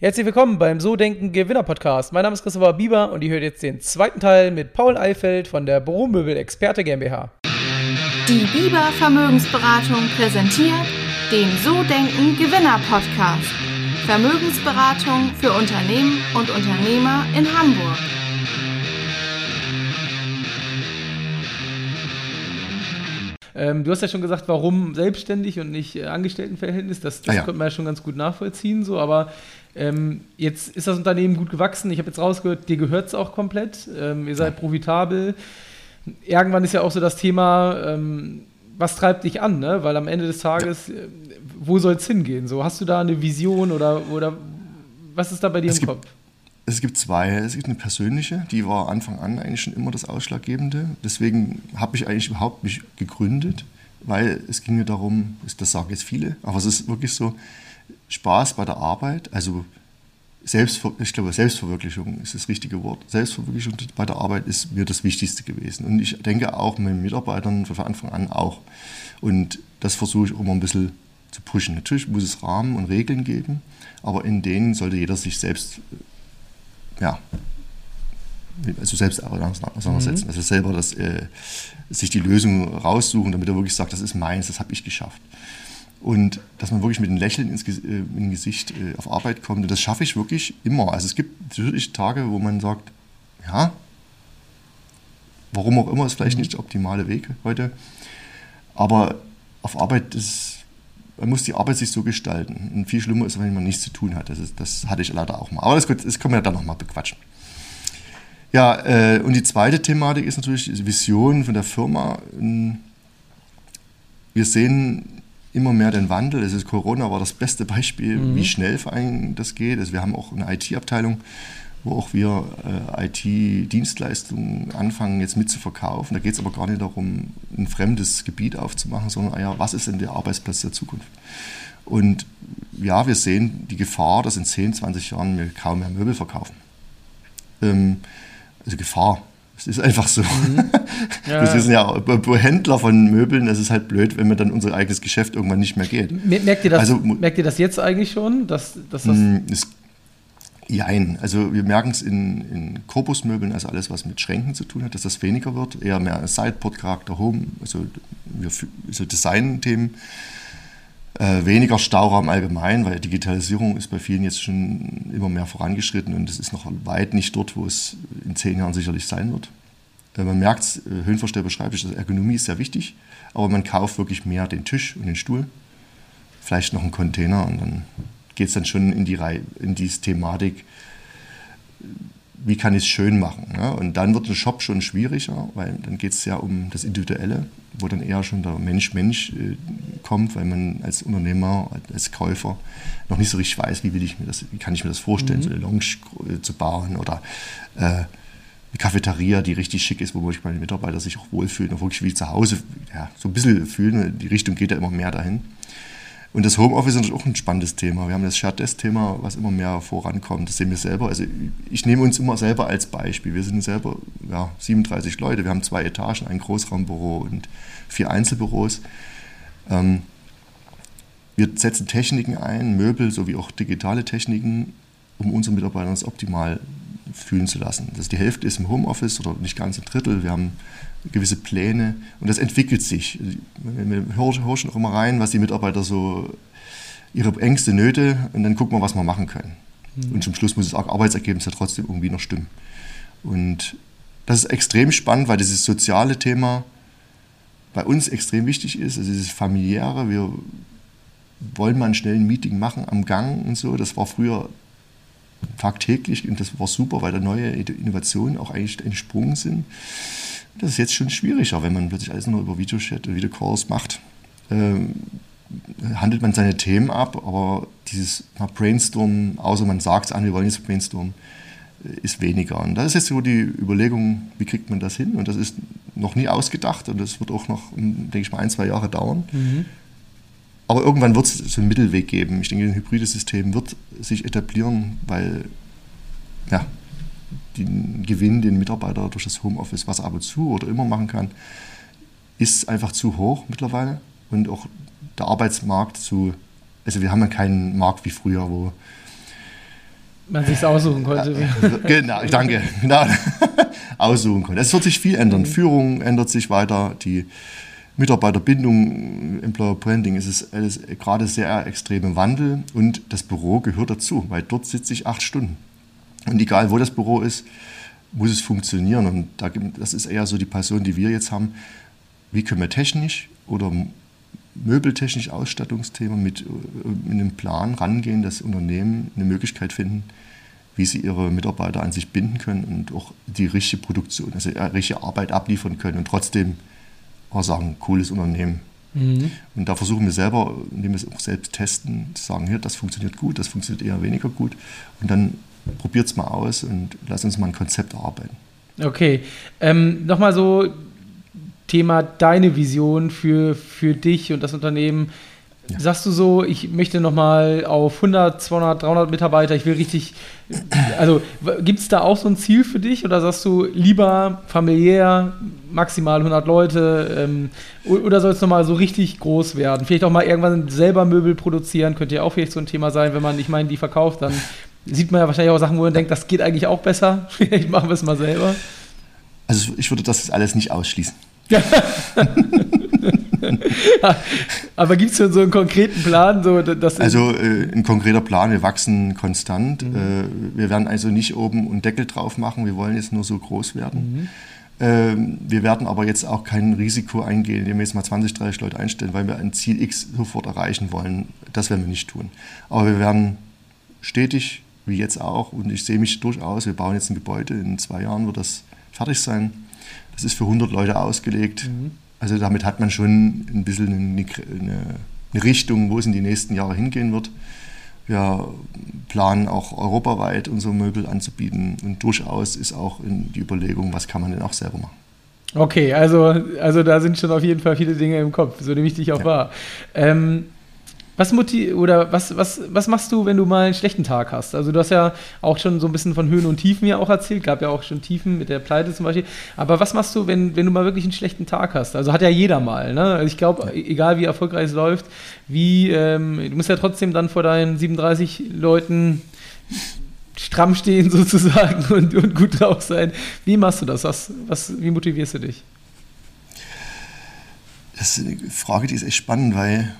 Herzlich willkommen beim So Denken Gewinner Podcast. Mein Name ist Christopher Bieber und ihr hört jetzt den zweiten Teil mit Paul Eifeld von der Büromöbel Experte GmbH. Die Bieber Vermögensberatung präsentiert den So Denken Gewinner Podcast. Vermögensberatung für Unternehmen und Unternehmer in Hamburg. Ähm, du hast ja schon gesagt, warum selbstständig und nicht äh, Angestelltenverhältnis. Das, das Ah ja. konnte man ja schon ganz gut nachvollziehen. So, aber ähm, jetzt ist das Unternehmen gut gewachsen. Ich habe jetzt rausgehört, dir gehört es auch komplett. Ähm, ihr seid profitabel. Irgendwann ist ja auch so das Thema, ähm, was treibt dich an? Ne? Weil am Ende des Tages, äh, wo soll es hingehen? So, hast du da eine Vision oder, oder was ist da bei dir Es im Kopf? Es gibt zwei. Es gibt eine persönliche, die war Anfang an eigentlich schon immer das Ausschlaggebende. Deswegen habe ich eigentlich überhaupt mich gegründet, weil es ging mir darum, das sagen jetzt viele, aber es ist wirklich so, Spaß bei der Arbeit, also Selbstver ich glaube, Selbstverwirklichung ist das richtige Wort. Selbstverwirklichung bei der Arbeit ist mir das Wichtigste gewesen. Und ich denke auch meinen Mitarbeitern von Anfang an auch. Und das versuche ich immer ein bisschen zu pushen. Natürlich muss es Rahmen und Regeln geben, aber in denen sollte jeder sich selbst ja, also selbst auseinandersetzen. Also selber das, äh, sich die Lösung raussuchen, damit er wirklich sagt, das ist meins, das habe ich geschafft. Und dass man wirklich mit einem Lächeln ins äh, im Gesicht äh, auf Arbeit kommt. Und das schaffe ich wirklich immer. Also es gibt natürlich Tage, wo man sagt, ja, warum auch immer, ist vielleicht nicht der optimale Weg heute. Aber auf Arbeit ist, man muss die Arbeit sich so gestalten. Und viel schlimmer ist, wenn man nichts zu tun hat. Das, ist, das hatte ich leider auch mal. Aber das, das können wir dann nochmal bequatschen. Ja, äh, und die zweite Thematik ist natürlich die Vision von der Firma. Ähm, Wir sehen immer mehr den Wandel. Es ist Corona war das beste Beispiel, wie schnell vor allem das geht. Also wir haben auch eine IT-Abteilung, wo auch wir äh, IT-Dienstleistungen anfangen jetzt mitzuverkaufen. Da geht es aber gar nicht darum, ein fremdes Gebiet aufzumachen, sondern ah ja, was ist denn der Arbeitsplatz der Zukunft? Und ja, wir sehen die Gefahr, dass in 10, 20 Jahren wir kaum mehr Möbel verkaufen. Ähm, also Gefahr. Es ist einfach so. Ja. Wir sind ja Händler von Möbeln. Es ist halt blöd, wenn mir dann unser eigenes Geschäft irgendwann nicht mehr geht. Mer- Merkt ihr das, Also, merkt ihr das jetzt eigentlich schon? Dass, dass das Mm, Es, jein. Also wir merken es in, in Korpusmöbeln, also alles, was mit Schränken zu tun hat, dass das weniger wird. Eher mehr Sideboard-Charakter, Home, also, wir, also Design-Themen. Äh, weniger Stauraum allgemein, weil Digitalisierung ist bei vielen jetzt schon immer mehr vorangeschritten und es ist noch weit nicht dort, wo es in zehn Jahren sicherlich sein wird. Äh, man merkt es, äh, Höhenverstell beschreibt es, Ergonomie ist sehr wichtig, aber man kauft wirklich mehr den Tisch und den Stuhl, vielleicht noch einen Container und dann geht es dann schon in die, Reihe, in diese Thematik, wie kann ich es schön machen. Ne? Und dann wird ein Shop schon schwieriger, weil dann geht es ja um das Individuelle, wo dann eher schon der Mensch-Mensch äh, kommt, weil man als Unternehmer, als Käufer noch nicht so richtig weiß, wie, will ich mir das, wie kann ich mir das vorstellen, so eine Lounge äh, zu bauen oder äh, eine Cafeteria, die richtig schick ist, wo wirklich meine Mitarbeiter sich auch wohlfühlen und wirklich wie zu Hause ja, so ein bisschen fühlen. Die Richtung geht ja immer mehr dahin. Und das Homeoffice ist natürlich auch ein spannendes Thema. Wir haben das Shared Desk-Thema, was immer mehr vorankommt. Das sehen wir selber. Also ich nehme uns immer selber als Beispiel. Wir sind selber ja, 37 Leute. Wir haben zwei Etagen, ein Großraumbüro und vier Einzelbüros. Ähm, wir setzen Techniken ein, Möbel sowie auch digitale Techniken, um unsere Mitarbeiter das optimal fühlen zu lassen. Das die Hälfte ist im Homeoffice oder nicht ganz ein Drittel. Wir haben gewisse Pläne und das entwickelt sich. Wir hören auch immer rein, was die Mitarbeiter so ihre Ängste, Nöte und dann gucken wir, was wir machen können. Und zum Schluss muss das Arbeitsergebnis ja trotzdem irgendwie noch stimmen. Und das ist extrem spannend, weil dieses soziale Thema bei uns extrem wichtig ist. Also dieses familiäre, wir wollen mal einen schnellen Meeting machen am Gang und so. Das war früher tagtäglich und das war super, weil da neue Innovationen auch eigentlich entsprungen sind. Das ist jetzt schon schwieriger, wenn man plötzlich alles nur über Videochat und Videocalls macht. Ähm, handelt man seine Themen ab, aber dieses Brainstormen, außer man sagt es an, wir wollen jetzt brainstormen, äh, ist weniger. Und das ist jetzt so die Überlegung, wie kriegt man das hin? Und das ist noch nie ausgedacht und das wird auch noch, denke ich mal, ein, zwei Jahre dauern. Aber irgendwann wird es so einen Mittelweg geben. Ich denke, ein hybrides System wird sich etablieren, weil ja, den Gewinn, den Mitarbeiter durch das Homeoffice, was er ab und zu oder immer machen kann, ist einfach zu hoch mittlerweile. Und auch der Arbeitsmarkt zu, also wir haben ja keinen Markt wie früher, wo man sich aussuchen konnte. genau, danke. Genau. aussuchen konnte. Es wird sich viel ändern. Mhm. Führung ändert sich weiter. Die Mitarbeiterbindung, Employer Branding ist es alles gerade sehr extrem im Wandel und das Büro gehört dazu, weil dort sitze ich acht Stunden. Und egal wo das Büro ist, muss es funktionieren. Und das ist eher so die Passion, die wir jetzt haben. Wie können wir technisch oder möbeltechnisch Ausstattungsthema mit, mit einem Plan rangehen, dass Unternehmen eine Möglichkeit finden, wie sie ihre Mitarbeiter an sich binden können und auch die richtige Produktion, also die richtige Arbeit abliefern können und trotzdem auch sagen, cooles Unternehmen. Mhm. Und da versuchen wir selber, indem wir es auch selbst testen, zu sagen, hier, das funktioniert gut, das funktioniert eher weniger gut. Und dann probiert es mal aus und lass uns mal ein Konzept arbeiten. Okay. Ähm, Nochmal so Thema deine Vision für, für dich und das Unternehmen. Ja. Sagst du so, ich möchte nochmal auf 100, 200, 300 Mitarbeiter, ich will richtig, also gibt es da auch so ein Ziel für dich oder sagst du lieber familiär, maximal 100 Leute ähm, oder soll es nochmal so richtig groß werden? Vielleicht auch mal irgendwann selber Möbel produzieren, könnte ja auch vielleicht so ein Thema sein, wenn man, ich meine, die verkauft, dann sieht man ja wahrscheinlich auch Sachen, wo man denkt, das geht eigentlich auch besser, vielleicht machen wir es mal selber. Also ich würde das alles nicht ausschließen. Aber gibt es schon so einen konkreten Plan? So, dass also äh, ein konkreter Plan, wir wachsen konstant. Mhm. Äh, wir werden also nicht oben einen Deckel drauf machen, wir wollen jetzt nur so groß werden. Mhm. Äh, wir werden aber jetzt auch kein Risiko eingehen, indem wir jetzt mal 20, 30 Leute einstellen, weil wir ein Ziel X sofort erreichen wollen. Das werden wir nicht tun. Aber wir werden stetig, wie jetzt auch, und ich sehe mich durchaus, wir bauen jetzt ein Gebäude, in zwei Jahren wird das fertig sein das ist für 100 Leute ausgelegt. Mhm. Also damit hat man schon ein bisschen eine, eine, Richtung, wo es in die nächsten Jahre hingehen wird. Wir planen auch europaweit unsere Möbel anzubieten und durchaus ist auch in die Überlegung, was kann man denn auch selber machen. Okay, also, also da sind schon auf jeden Fall viele Dinge im Kopf, so nehme ich dich auch ja. wahr. Ähm, was motiv oder was, was, was machst du, wenn du mal einen schlechten Tag hast? Also du hast ja auch schon so ein bisschen von Höhen und Tiefen ja auch erzählt, gab ja auch schon Tiefen mit der Pleite zum Beispiel. Aber was machst du, wenn, wenn du mal wirklich einen schlechten Tag hast? Also hat ja jeder mal. Ne? Also ich glaube, egal wie erfolgreich es läuft, wie ähm, du musst ja trotzdem dann vor deinen 37 Leuten stramm stehen sozusagen und, und gut drauf sein. Wie machst du das? Was, was, wie motivierst du dich? Das ist eine Frage, die ist echt spannend, weil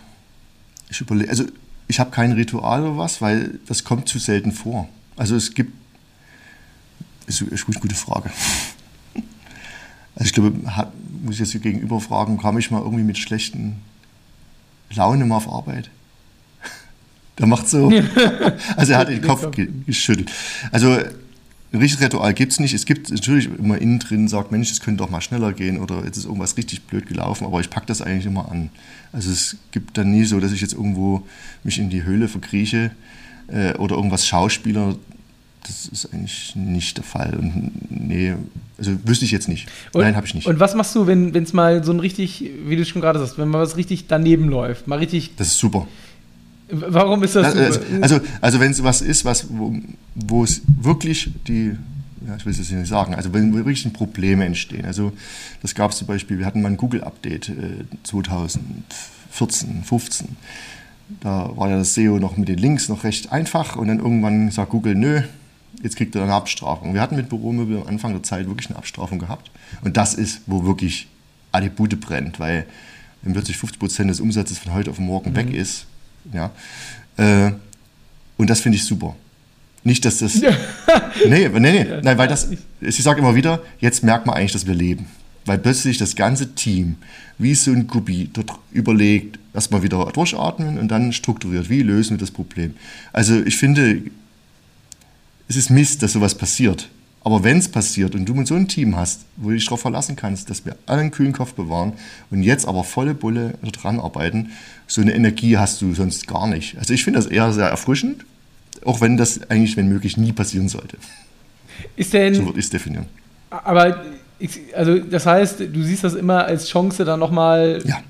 ich überlege, also ich habe kein Ritual oder was, weil das kommt zu selten vor. Also es gibt, ist, ist eine gute Frage. Also ich glaube, hat, muss ich jetzt gegenüber fragen, kam ich mal irgendwie mit schlechten Laune mal auf Arbeit? Der macht so. also er hat den Kopf geschüttelt. Also ein richtiges Ritual gibt es nicht. Es gibt natürlich immer innen drin, sagt, Mensch, es könnte doch mal schneller gehen oder jetzt ist irgendwas richtig blöd gelaufen, aber ich packe das eigentlich immer an. Also es gibt dann nie so, dass ich jetzt irgendwo mich in die Höhle verkrieche äh, oder irgendwas Schauspieler. Das ist eigentlich nicht der Fall. Und nee, also wüsste ich jetzt nicht. Und, Nein, habe ich nicht. Und was machst du, wenn es mal so ein richtig, wie du schon gerade sagst, wenn mal was richtig daneben läuft? Mal richtig. Das ist super. Warum ist das also, also, also wenn es was ist, was, wo, es wirklich die, ja, ich will es jetzt nicht sagen, also wenn wirklich Probleme entstehen. Also das gab es zum Beispiel, wir hatten mal ein Google-Update äh, 2014, 15. Da war ja das SEO noch mit den Links noch recht einfach und dann irgendwann sagt Google, nö, jetzt kriegt er eine Abstrafung. Wir hatten mit Büromöbel am Anfang der Zeit wirklich eine Abstrafung gehabt. Und das ist, wo wirklich alle Bude brennt, weil wenn plötzlich 50 Prozent des Umsatzes von heute auf morgen mhm. weg ist, ja. Äh, und das finde ich super. Nicht, dass das. nee, nee, nee. Nein, weil das. Ich sage immer wieder, jetzt merkt man eigentlich, dass wir leben. Weil plötzlich das ganze Team, wie so ein Kubi, dort überlegt, erstmal wieder durchatmen und dann strukturiert, wie lösen wir das Problem. Also ich finde, es ist Mist, dass sowas passiert. Aber wenn es passiert und du so ein Team hast, wo du dich darauf verlassen kannst, dass wir alle einen kühlen Kopf bewahren und jetzt aber volle Bulle dran arbeiten, so eine Energie hast du sonst gar nicht. Also ich finde das eher sehr erfrischend, auch wenn das eigentlich, wenn möglich, nie passieren sollte. Ist denn, so würde ich es definieren. Aber also das heißt, du siehst das immer als Chance dann nochmal. Ja,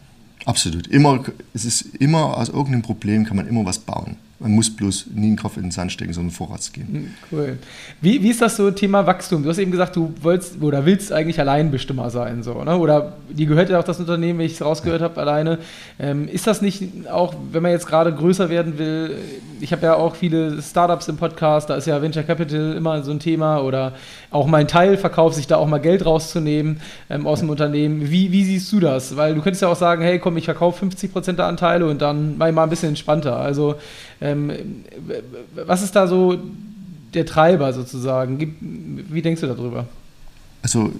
absolut. Immer, es ist immer aus irgendeinem Problem kann man immer was bauen. Man muss bloß nie einen Kopf in den Sand stecken, sondern vorwärts gehen. Hm, cool. Wie, wie ist das so Thema Wachstum? Du hast eben gesagt, du wolltest oder willst eigentlich Alleinbestimmer sein, so, ne? Oder die gehört ja auch das Unternehmen, wenn ich es rausgehört ja. habe, alleine. Ähm, ist das nicht auch, wenn man jetzt gerade größer werden will? Ich habe ja auch viele Startups im Podcast, da ist ja Venture Capital immer so ein Thema oder auch mein Teilverkauf, sich da auch mal Geld rauszunehmen ähm, aus dem Unternehmen. Wie, wie siehst du das? Weil du könntest ja auch sagen, hey, komm, ich verkaufe 50% der Anteile und dann mache ich mal ein bisschen entspannter. Also ähm, was ist da so der Treiber sozusagen? Wie denkst du darüber? Also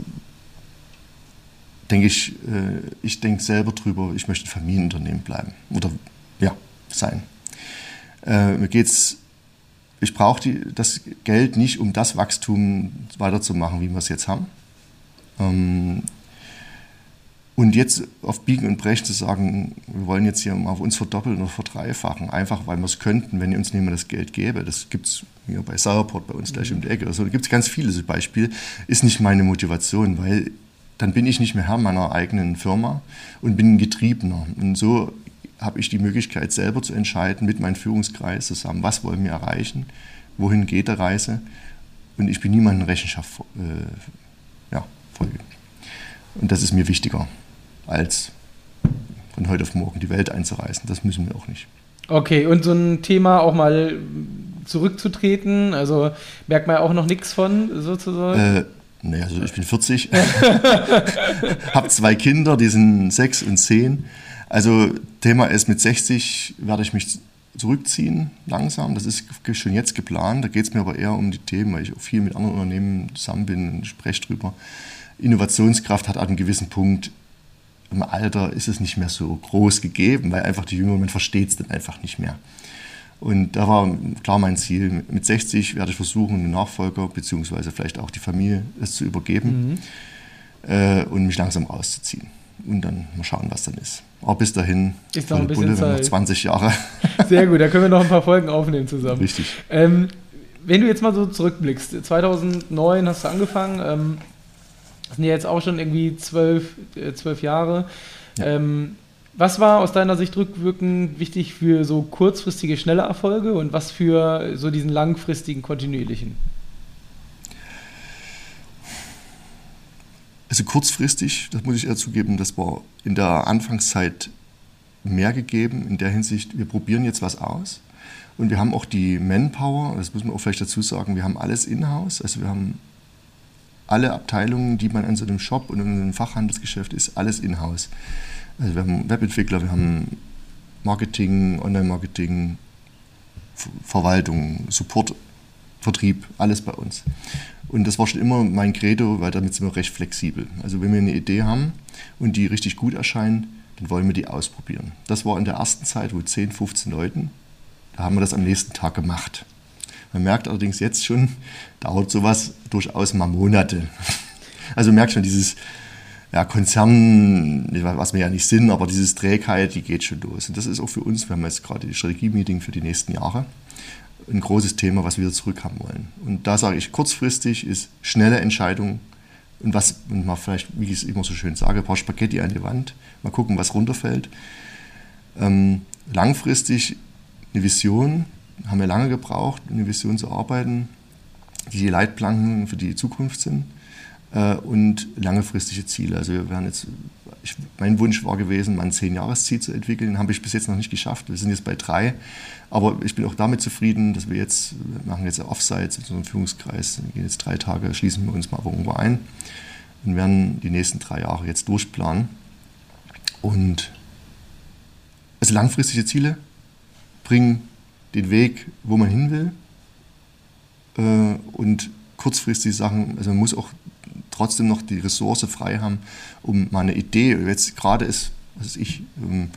denke ich, äh, ich denke selber drüber, ich möchte ein Familienunternehmen bleiben oder ja, sein. Äh, mir geht's, ich brauche das Geld nicht, um das Wachstum weiterzumachen, wie wir es jetzt haben. Ähm, und jetzt auf Biegen und Brechen zu sagen, wir wollen jetzt hier mal auf uns verdoppeln oder verdreifachen, einfach weil wir es könnten, wenn uns niemand das Geld gäbe. Das gibt es hier bei Sauerport, bei uns gleich um die Ecke. Also, da gibt es ganz viele so Beispiele. Ist nicht meine Motivation, weil dann bin ich nicht mehr Herr meiner eigenen Firma und bin ein Getriebener. Und so habe ich die Möglichkeit, selber zu entscheiden mit meinem Führungskreis zusammen, was wollen wir erreichen, wohin geht der Reise. Und ich bin niemandem Rechenschaft äh, ja, folge. Und das ist mir wichtiger als von heute auf morgen die Welt einzureißen. Das müssen wir auch nicht. Okay, und so ein Thema auch mal zurückzutreten, also merkt man ja auch noch nichts von sozusagen? Äh, naja, also ich bin 40, habe zwei Kinder, die sind sechs und zehn. Also Thema ist, mit 60 werde ich mich zurückziehen, langsam. Das ist schon jetzt geplant. Da geht es mir aber eher um die Themen, weil ich auch viel mit anderen Unternehmen zusammen bin und spreche drüber. Innovationskraft hat an einem gewissen Punkt im Alter ist es nicht mehr so groß gegeben, weil einfach die Jüngeren, man versteht es dann einfach nicht mehr. Und da war klar mein Ziel, mit 60 werde ich versuchen, einen Nachfolger beziehungsweise vielleicht auch die Familie es zu übergeben mhm. äh, und mich langsam rauszuziehen. Und dann mal schauen, was dann ist. Aber bis dahin, ist noch ein bisschen Bulle, Zeit. noch 20 Jahre. Sehr gut, da können wir noch ein paar Folgen aufnehmen zusammen. Richtig. Ähm, wenn du jetzt mal so zurückblickst, 2009 hast du angefangen, ähm, das sind ja jetzt auch schon irgendwie zwölf, äh, zwölf Jahre. Ja. Ähm, was war aus deiner Sicht rückwirkend wichtig für so kurzfristige, schnelle Erfolge und was für so diesen langfristigen, kontinuierlichen? Also kurzfristig, das muss ich eher zugeben, das war in der Anfangszeit mehr gegeben, in der Hinsicht, wir probieren jetzt was aus. Und wir haben auch die Manpower, das muss man auch vielleicht dazu sagen, wir haben alles in-house. Also wir haben alle Abteilungen, die man in so einem Shop und in einem Fachhandelsgeschäft ist, alles in-house. Also wir haben Webentwickler, wir haben Marketing, Online-Marketing, Verwaltung, Support, Vertrieb, alles bei uns. Und das war schon immer mein Credo, weil damit sind wir recht flexibel. Also wenn wir eine Idee haben und die richtig gut erscheint, dann wollen wir die ausprobieren. Das war in der ersten Zeit, wo 10, 15 Leuten, da haben wir das am nächsten Tag gemacht. Man merkt allerdings jetzt schon, dauert sowas durchaus mal Monate. Also merkt schon dieses ja, Konzern, was wir ja nicht sind, aber dieses Trägheit, die geht schon los. Und das ist auch für uns, wir haben jetzt gerade die Strategie-Meeting für die nächsten Jahre, ein großes Thema, was wir zurückhaben wollen. Und da sage ich, kurzfristig ist schnelle Entscheidung und was, und mal vielleicht, wie ich es immer so schön sage, ein paar Spaghetti an die Wand, mal gucken, was runterfällt. Ähm, langfristig eine Vision, haben wir lange gebraucht, eine Vision zu arbeiten, die die Leitplanken für die Zukunft sind äh, und langfristige Ziele. Also wir werden jetzt, ich, mein Wunsch war gewesen, mal ein Zehn-Jahres-Ziel zu entwickeln, habe ich bis jetzt noch nicht geschafft. Wir sind jetzt bei drei, aber ich bin auch damit zufrieden, dass wir jetzt, wir machen jetzt Offsites in unserem Führungskreis, wir gehen jetzt drei Tage, schließen wir uns mal irgendwo ein und werden die nächsten drei Jahre jetzt durchplanen. Und also langfristige Ziele bringen den Weg, wo man hin will. Äh, und kurzfristig Sachen, also man muss auch trotzdem noch die Ressource frei haben, um mal eine Idee, jetzt gerade ist, was weiß ich, ähm,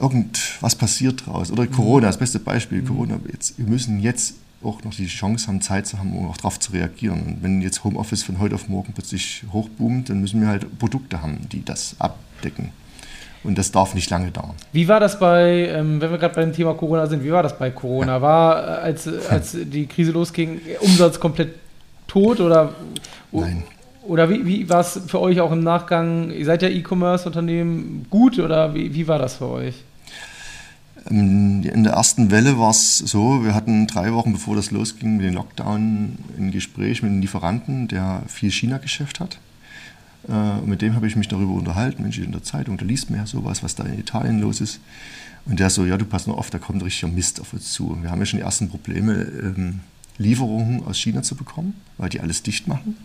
irgendwas passiert draus. Oder Corona, das beste Beispiel, mhm. Corona, jetzt, wir müssen jetzt auch noch die Chance haben, Zeit zu haben, um auch darauf zu reagieren. Und wenn jetzt Homeoffice von heute auf morgen plötzlich hochboomt, dann müssen wir halt Produkte haben, die das abdecken. Und das darf nicht lange dauern. Wie war das bei, ähm, wenn wir gerade beim Thema Corona sind, wie war das bei Corona? War, äh, als, als die Krise losging, Umsatz komplett tot oder? Nein. Oder wie, wie war es für euch auch im Nachgang? Ihr seid ja E-Commerce-Unternehmen gut oder wie, wie war das für euch? Ähm, in der ersten Welle war es so, wir hatten drei Wochen bevor das losging mit dem Lockdown ein Gespräch mit einem Lieferanten, der viel China-Geschäft hat. Äh, mit dem habe ich mich darüber unterhalten, Mensch, in der Zeitung, da liest man ja sowas, was da in Italien los ist. Und der so, ja, du pass nur auf, da kommt richtiger Mist auf uns zu. Wir haben ja schon die ersten Probleme, ähm, Lieferungen aus China zu bekommen, weil die alles dicht machen.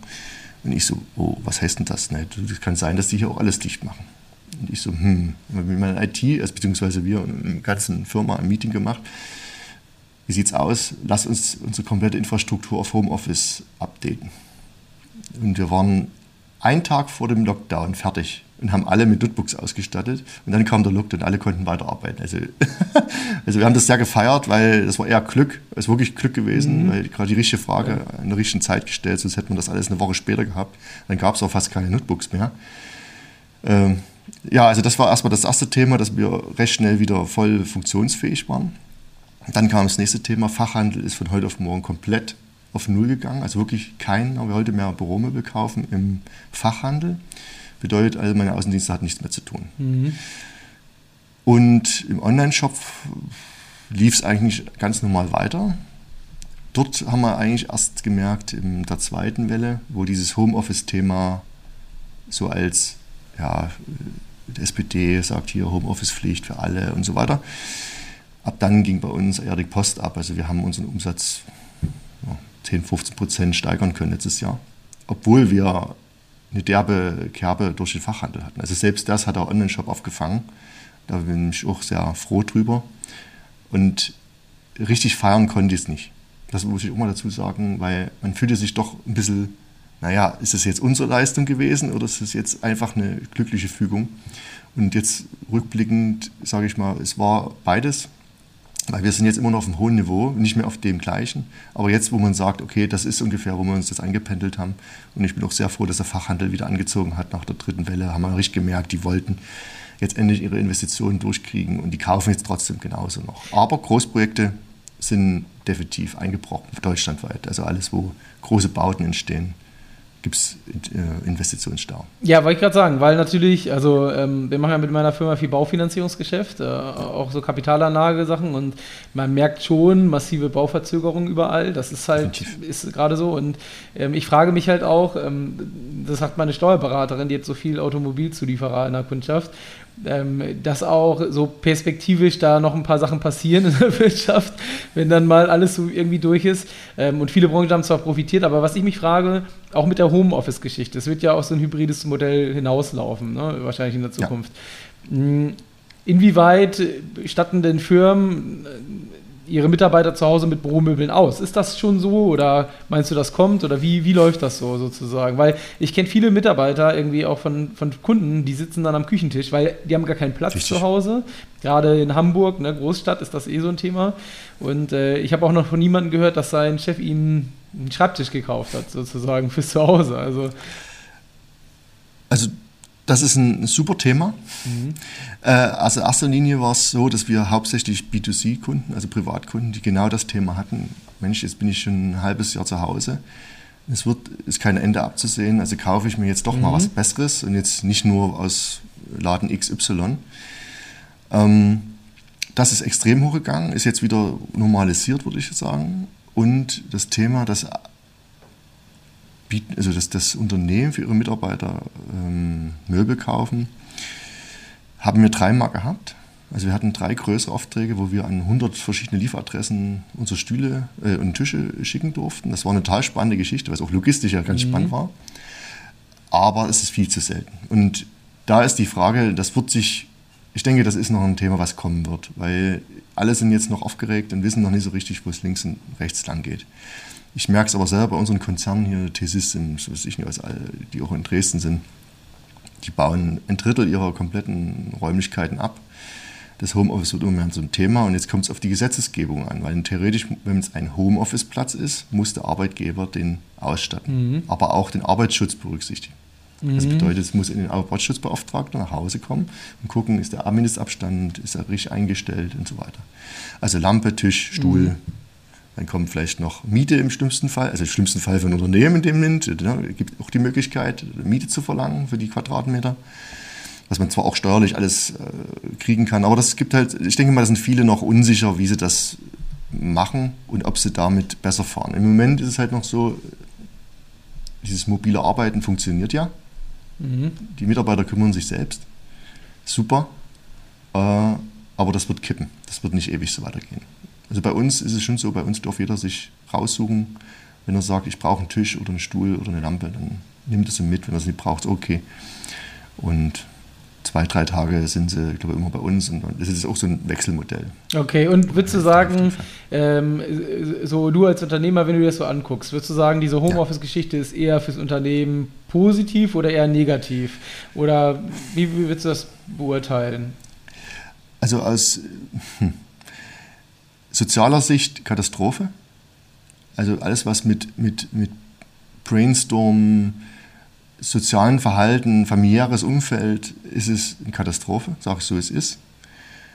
Und ich so, oh, was heißt denn das? Ne? Das kann sein, dass die hier auch alles dicht machen. Und ich so, hm, mit meiner IT, also beziehungsweise wir in der ganzen Firma ein Meeting gemacht. Wie sieht's aus? Lass uns unsere komplette Infrastruktur auf Homeoffice updaten. Und wir waren einen Tag vor dem Lockdown fertig und haben alle mit Notebooks ausgestattet. Und dann kam der Lockdown und alle konnten weiterarbeiten. Also, also wir haben das sehr gefeiert, weil das war eher Glück, es ist wirklich Glück gewesen, mhm. weil gerade die richtige Frage ja. in der richtigen Zeit gestellt, sonst hätte man das alles eine Woche später gehabt. Dann gab es auch fast keine Notebooks mehr. Ähm, ja, also das war erstmal das erste Thema, dass wir recht schnell wieder voll funktionsfähig waren. Dann kam das nächste Thema, Fachhandel ist von heute auf morgen komplett auf Null gegangen. Also wirklich kein, wir heute mehr Büromöbel kaufen im Fachhandel. Bedeutet also, meine Außendienste hat nichts mehr zu tun. Mhm. Und im Online-Shop lief es eigentlich ganz normal weiter. Dort haben wir eigentlich erst gemerkt, in der zweiten Welle, wo dieses Homeoffice-Thema so als, ja, die SPD sagt hier Homeoffice-Pflicht für alle und so weiter. Ab dann ging bei uns eher die Post ab. Also wir haben unseren Umsatz 10, 15 Prozent steigern können letztes Jahr. Obwohl wir eine derbe Kerbe durch den Fachhandel hatten. Also selbst das hat der Online-Shop aufgefangen. Da bin ich auch sehr froh drüber. Und richtig feiern konnte ich es nicht. Das muss ich auch mal dazu sagen, weil man fühlte sich doch ein bisschen, naja, ist es jetzt unsere Leistung gewesen oder ist es jetzt einfach eine glückliche Fügung? Und jetzt rückblickend sage ich mal, es war beides. Weil wir sind jetzt immer noch auf einem hohen Niveau, nicht mehr auf dem gleichen. Aber jetzt, wo man sagt, okay, das ist ungefähr, wo wir uns jetzt eingependelt haben. Und ich bin auch sehr froh, dass der Fachhandel wieder angezogen hat nach der dritten Welle. Haben wir richtig gemerkt, die wollten jetzt endlich ihre Investitionen durchkriegen und die kaufen jetzt trotzdem genauso noch. Aber Großprojekte sind definitiv eingebrochen, deutschlandweit. Also alles, wo große Bauten entstehen, gibt es äh, Investitionsstau. Ja, wollte ich gerade sagen, weil natürlich, also ähm, wir machen ja mit meiner Firma viel Baufinanzierungsgeschäft, äh, auch so Kapitalanlage-Sachen und man merkt schon massive Bauverzögerungen überall. Das ist halt, ist gerade so. Und ähm, ich frage mich halt auch, ähm, das sagt meine Steuerberaterin, die hat so viel Automobilzulieferer in der Kundschaft, ähm, dass auch so perspektivisch da noch ein paar Sachen passieren in der Wirtschaft, wenn dann mal alles so irgendwie durch ist. Ähm, und viele Branchen haben zwar profitiert, aber was ich mich frage, auch mit der Homeoffice-Geschichte, es wird ja auch so ein hybrides Modell hinauslaufen, ne? wahrscheinlich in der Zukunft. Ja. Hm, inwieweit statten denn Firmen ihre Mitarbeiter zu Hause mit Büromöbeln aus. Ist das schon so oder meinst du, das kommt oder wie, wie läuft das so sozusagen? Weil ich kenne viele Mitarbeiter irgendwie auch von, von Kunden, die sitzen dann am Küchentisch, weil die haben gar keinen Platz Richtig. zu Hause. Gerade in Hamburg, ne, Großstadt, ist das eh so ein Thema. Und äh, ich habe auch noch von niemandem gehört, dass sein Chef ihm einen Schreibtisch gekauft hat, sozusagen fürs Zuhause. Also, also das ist ein super Thema. Mhm. Äh, also in erster Linie war es so, dass wir hauptsächlich B2C-Kunden, also Privatkunden, die genau das Thema hatten. Mensch, jetzt bin ich schon ein halbes Jahr zu Hause. Es wird, ist kein Ende abzusehen, also kaufe ich mir jetzt doch mhm. mal was Besseres und jetzt nicht nur aus Laden XY. Ähm, das ist extrem hochgegangen, ist jetzt wieder normalisiert, würde ich sagen. Und das Thema, das bieten, also dass das Unternehmen für ihre Mitarbeiter ähm, Möbel kaufen, haben wir dreimal gehabt. Also wir hatten drei größere Aufträge, wo wir an 100 verschiedene Lieferadressen unsere Stühle äh, und Tische schicken durften. Das war eine total spannende Geschichte, weil es auch logistisch ja ganz mhm. spannend war. Aber es ist viel zu selten. Und da ist die Frage, das wird sich, ich denke, das ist noch ein Thema, was kommen wird, weil alle sind jetzt noch aufgeregt und wissen noch nicht so richtig, wo es links und rechts lang geht. Ich merke es aber selber bei unseren Konzernen hier, T-Systems, was ich nicht, die auch in Dresden sind, die bauen ein Drittel ihrer kompletten Räumlichkeiten ab. Das Homeoffice wird immer mehr so ein Thema und jetzt kommt es auf die Gesetzesgebung an, weil theoretisch, wenn es ein Homeoffice-Platz ist, muss der Arbeitgeber den ausstatten, mhm. aber auch den Arbeitsschutz berücksichtigen. Mhm. Das bedeutet, es muss in den Arbeitsschutzbeauftragten nach Hause kommen und gucken, ist der Mindestabstand, ist er richtig eingestellt und so weiter. Also Lampe, Tisch, Stuhl, mhm. Dann kommt vielleicht noch Miete im schlimmsten Fall, also im schlimmsten Fall für ein Unternehmen in dem Moment. Ne, gibt auch die Möglichkeit, Miete zu verlangen für die Quadratmeter. was man zwar auch steuerlich alles äh, kriegen kann, aber das gibt halt, ich denke mal, da sind viele noch unsicher, wie sie das machen und ob sie damit besser fahren. Im Moment ist es halt noch so, dieses mobile Arbeiten funktioniert ja. Mhm. Die Mitarbeiter kümmern sich selbst. Super. Äh, aber das wird kippen. Das wird nicht ewig so weitergehen. Also bei uns ist es schon so, bei uns darf jeder sich raussuchen. Wenn er sagt, ich brauche einen Tisch oder einen Stuhl oder eine Lampe, dann nimmt es mit. Wenn er es nicht braucht, okay. Und zwei, drei Tage sind sie, glaube ich, immer bei uns und das ist auch so ein Wechselmodell. Okay, und würdest du sagen, ähm, so du als Unternehmer, wenn du dir das so anguckst, würdest du sagen, diese Homeoffice-Geschichte ist eher fürs Unternehmen positiv oder eher negativ? Oder wie, wie würdest du das beurteilen? Also aus hm, sozialer Sicht Katastrophe. Also alles, was mit, mit, mit Brainstorm, sozialen Verhalten, familiäres Umfeld, ist es eine Katastrophe, sage ich so, es ist.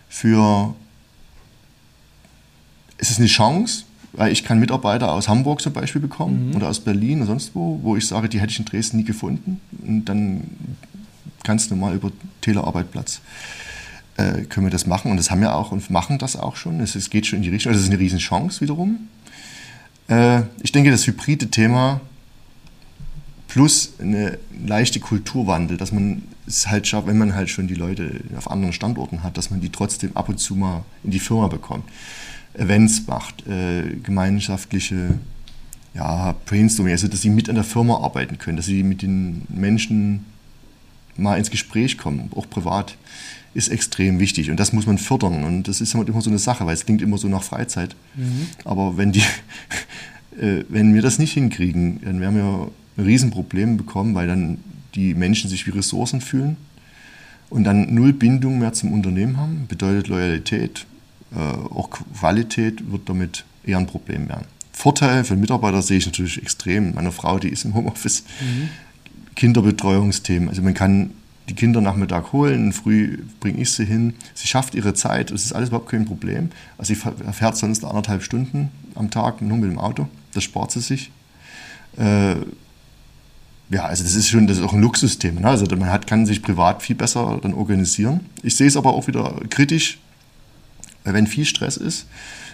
Für es ist eine Chance, weil ich kann Mitarbeiter aus Hamburg zum Beispiel bekommen mhm. oder aus Berlin oder sonst wo, wo ich sage, die hätte ich in Dresden nie gefunden. Und dann ganz normal über Telearbeitplatz äh, können wir das machen. Und das haben wir auch und machen das auch schon. Es, es geht schon in die Richtung. Also es ist eine Riesenchance wiederum. Äh, ich denke, das hybride Thema plus eine leichte Kulturwandel, dass man es halt schafft, wenn man halt schon die Leute auf anderen Standorten hat, dass man die trotzdem ab und zu mal in die Firma bekommt. Events macht, äh, gemeinschaftliche ja, Brainstorming, also dass sie mit an der Firma arbeiten können, dass sie mit den Menschen mal ins Gespräch kommen, auch privat, ist extrem wichtig und das muss man fördern und das ist immer so eine Sache, weil es klingt immer so nach Freizeit, mhm. aber wenn die, äh, wenn wir das nicht hinkriegen, dann werden wir ein Riesenproblem bekommen, weil dann die Menschen sich wie Ressourcen fühlen und dann null Bindung mehr zum Unternehmen haben, bedeutet Loyalität, äh, auch Qualität wird damit eher ein Problem werden. Vorteil für Mitarbeiter sehe ich natürlich extrem. Meine Frau, die ist im Homeoffice, mhm. Kinderbetreuungsthemen. Also man kann die Kinder Nachmittag holen, früh bringe ich sie hin. Sie schafft ihre Zeit, das ist alles überhaupt kein Problem. Also sie fährt sonst anderthalb Stunden am Tag nur mit dem Auto, das spart sie sich. Äh, ja, also das ist schon, das ist auch ein Luxusthema. Ne? Also man hat, kann sich privat viel besser dann organisieren. Ich sehe es aber auch wieder kritisch, wenn viel Stress ist,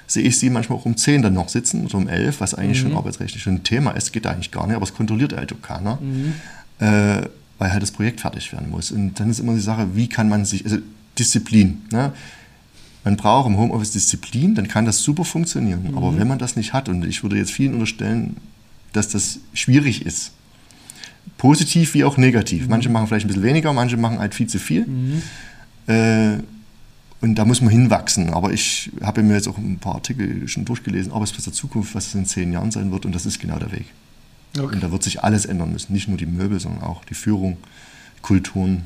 sehe ich sie manchmal auch um 10 dann noch sitzen oder um 11, was eigentlich mhm. schon arbeitsrechtlich schon ein Thema ist, geht eigentlich gar nicht, aber es kontrolliert halt auch keiner, mhm. äh, weil halt das Projekt fertig werden muss. Und dann ist immer die Sache, wie kann man sich, also Disziplin, ne? man braucht im Homeoffice Disziplin, dann kann das super funktionieren. Mhm. Aber wenn man das nicht hat, und ich würde jetzt vielen unterstellen, dass das schwierig ist, positiv wie auch negativ. Manche machen vielleicht ein bisschen weniger, manche machen halt viel zu viel. Mhm. Äh, und da muss man hinwachsen. Aber ich habe mir jetzt auch ein paar Artikel schon durchgelesen, aber es ist der Zukunft, was es in zehn Jahren sein wird. Und das ist genau der Weg. Okay. Und da wird sich alles ändern müssen. Nicht nur die Möbel, sondern auch die Führung, Kulturen.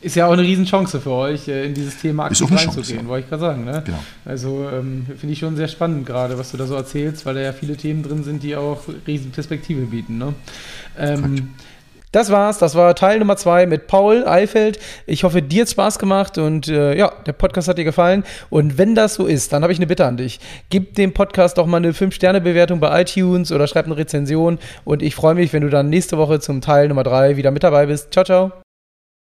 Ist ja auch eine Riesenchance für euch, äh, in dieses Thema aktiv reinzugehen, ja. wollte ich gerade sagen. Ne? Genau. Also ähm, finde ich schon sehr spannend gerade, was du da so erzählst, weil da ja viele Themen drin sind, die auch Riesenperspektive bieten. Ne? Ähm, das war's. Das war Teil Nummer zwei mit Paul Eifeld. Ich hoffe, dir hat Spaß gemacht und äh, ja, der Podcast hat dir gefallen. Und wenn das so ist, dann habe ich eine Bitte an dich. Gib dem Podcast doch mal eine 5-Sterne-Bewertung bei iTunes oder schreib eine Rezension. Und ich freue mich, wenn du dann nächste Woche zum Teil Nummer drei wieder mit dabei bist. Ciao, ciao.